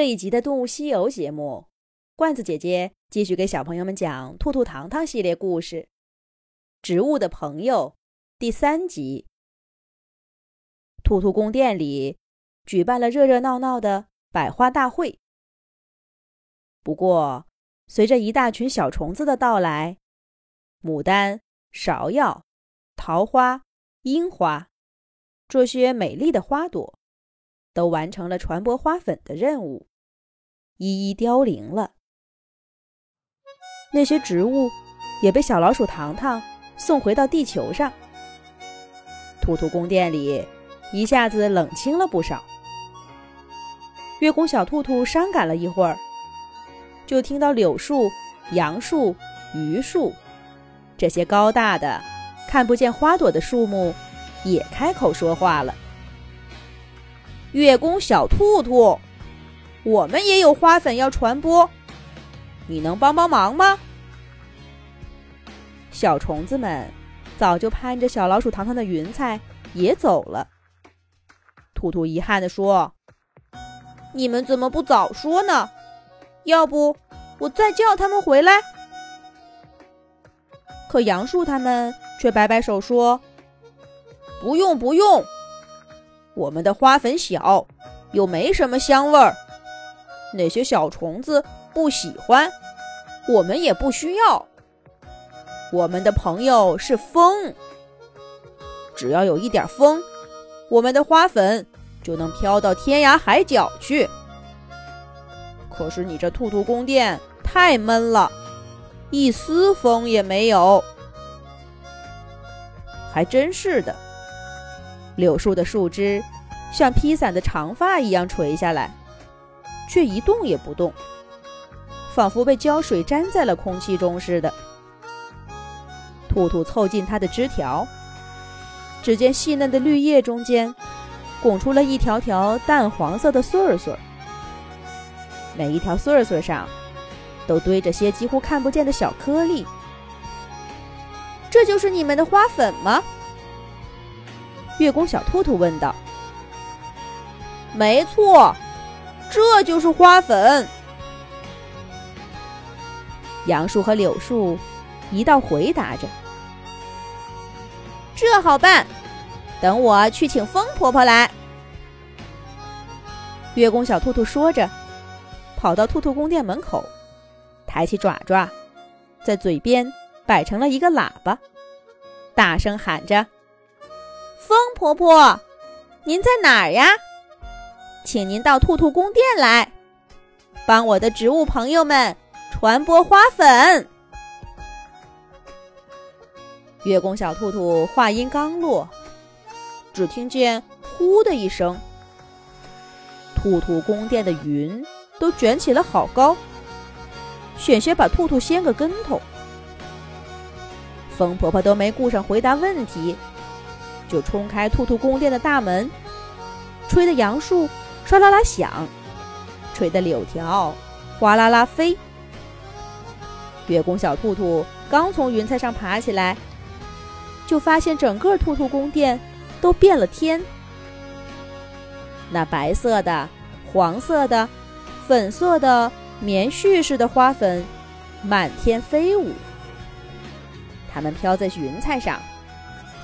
这一集的《动物西游》节目，罐子姐姐继续给小朋友们讲《兔兔糖糖》系列故事，《植物的朋友》第三集。兔兔宫殿里举办了热热闹闹的百花大会。不过，随着一大群小虫子的到来，牡丹、芍药、桃花、樱花这些美丽的花朵，都完成了传播花粉的任务。一一凋零了，那些植物也被小老鼠糖糖送回到地球上。兔兔宫殿里一下子冷清了不少。月宫小兔兔伤感了一会儿，就听到柳树、杨树、榆树这些高大的、看不见花朵的树木也开口说话了：“月宫小兔兔。”我们也有花粉要传播，你能帮帮忙吗？小虫子们早就攀着小老鼠糖糖的云彩也走了。兔兔遗憾地说：“你们怎么不早说呢？要不我再叫他们回来？”可杨树他们却摆摆手说：“不用不用，我们的花粉小，又没什么香味儿。”那些小虫子不喜欢，我们也不需要。我们的朋友是风，只要有一点风，我们的花粉就能飘到天涯海角去。可是你这兔兔宫殿太闷了，一丝风也没有。还真是的，柳树的树枝像披散的长发一样垂下来。却一动也不动，仿佛被胶水粘在了空气中似的。兔兔凑近它的枝条，只见细嫩的绿叶中间拱出了一条条淡黄色的穗儿穗儿，每一条穗儿穗上都堆着些几乎看不见的小颗粒。这就是你们的花粉吗？月宫小兔兔问道。没错。这就是花粉。杨树和柳树一道回答着：“这好办，等我去请风婆婆来。”月宫小兔兔说着，跑到兔兔宫殿门口，抬起爪爪，在嘴边摆成了一个喇叭，大声喊着：“风婆婆，您在哪儿呀？”请您到兔兔宫殿来，帮我的植物朋友们传播花粉。月宫小兔兔话音刚落，只听见“呼”的一声，兔兔宫殿的云都卷起了好高，险些把兔兔掀个跟头。风婆婆都没顾上回答问题，就冲开兔兔宫殿的大门，吹的杨树。唰啦啦响，吹得柳条哗啦啦飞。月宫小兔兔刚从云彩上爬起来，就发现整个兔兔宫殿都变了天。那白色的、黄色的、粉色的棉絮似的花粉满天飞舞，它们飘在云彩上，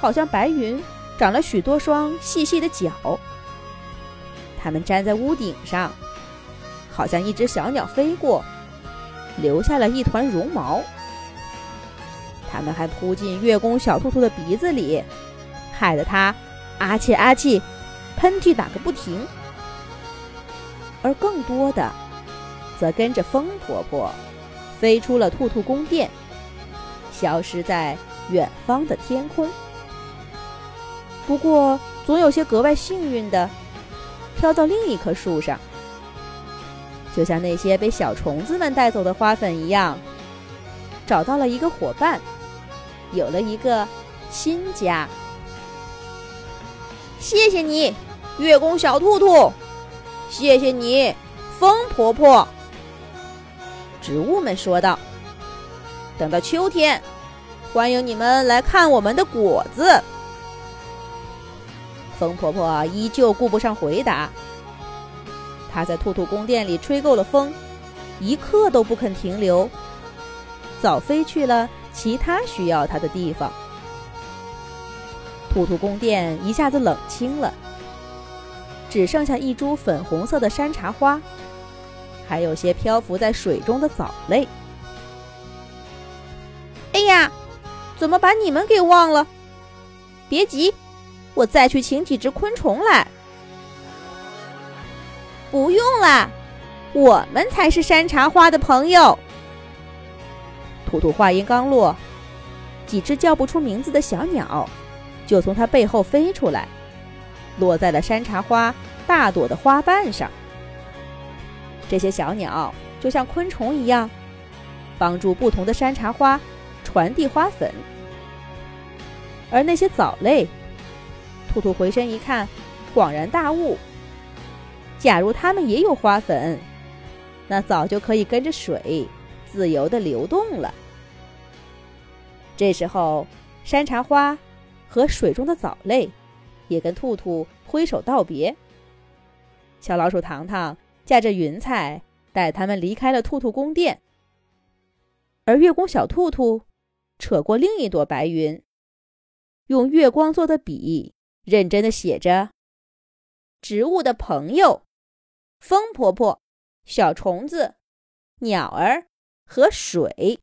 好像白云长了许多双细细的脚。它们粘在屋顶上，好像一只小鸟飞过，留下了一团绒毛。它们还扑进月宫小兔兔的鼻子里，害得它啊气啊气，喷嚏打个不停。而更多的，则跟着风婆婆飞出了兔兔宫殿，消失在远方的天空。不过，总有些格外幸运的。飘到另一棵树上，就像那些被小虫子们带走的花粉一样，找到了一个伙伴，有了一个新家。谢谢你，月宫小兔兔，谢谢你，风婆婆。植物们说道：“等到秋天，欢迎你们来看我们的果子。”风婆婆依旧顾不上回答，她在兔兔宫殿里吹够了风，一刻都不肯停留，早飞去了其他需要他的地方。兔兔宫殿一下子冷清了，只剩下一株粉红色的山茶花，还有些漂浮在水中的藻类。哎呀，怎么把你们给忘了？别急，我再去请几只昆虫来。不用了，我们才是山茶花的朋友。兔兔话音刚落，几只叫不出名字的小鸟就从它背后飞出来，落在了山茶花大朵的花瓣上。这些小鸟就像昆虫一样，帮助不同的山茶花传递花粉。而那些藻类，兔兔回身一看，恍然大悟。假如它们也有花粉，那早就可以跟着水自由的流动了。这时候，山茶花和水中的藻类也跟兔兔挥手道别。小老鼠糖糖驾着云彩带他们离开了兔兔宫殿，而月宫小兔兔扯过另一朵白云，用月光做的笔认真的写着：“植物的朋友。”风婆婆、小虫子、鸟儿和水。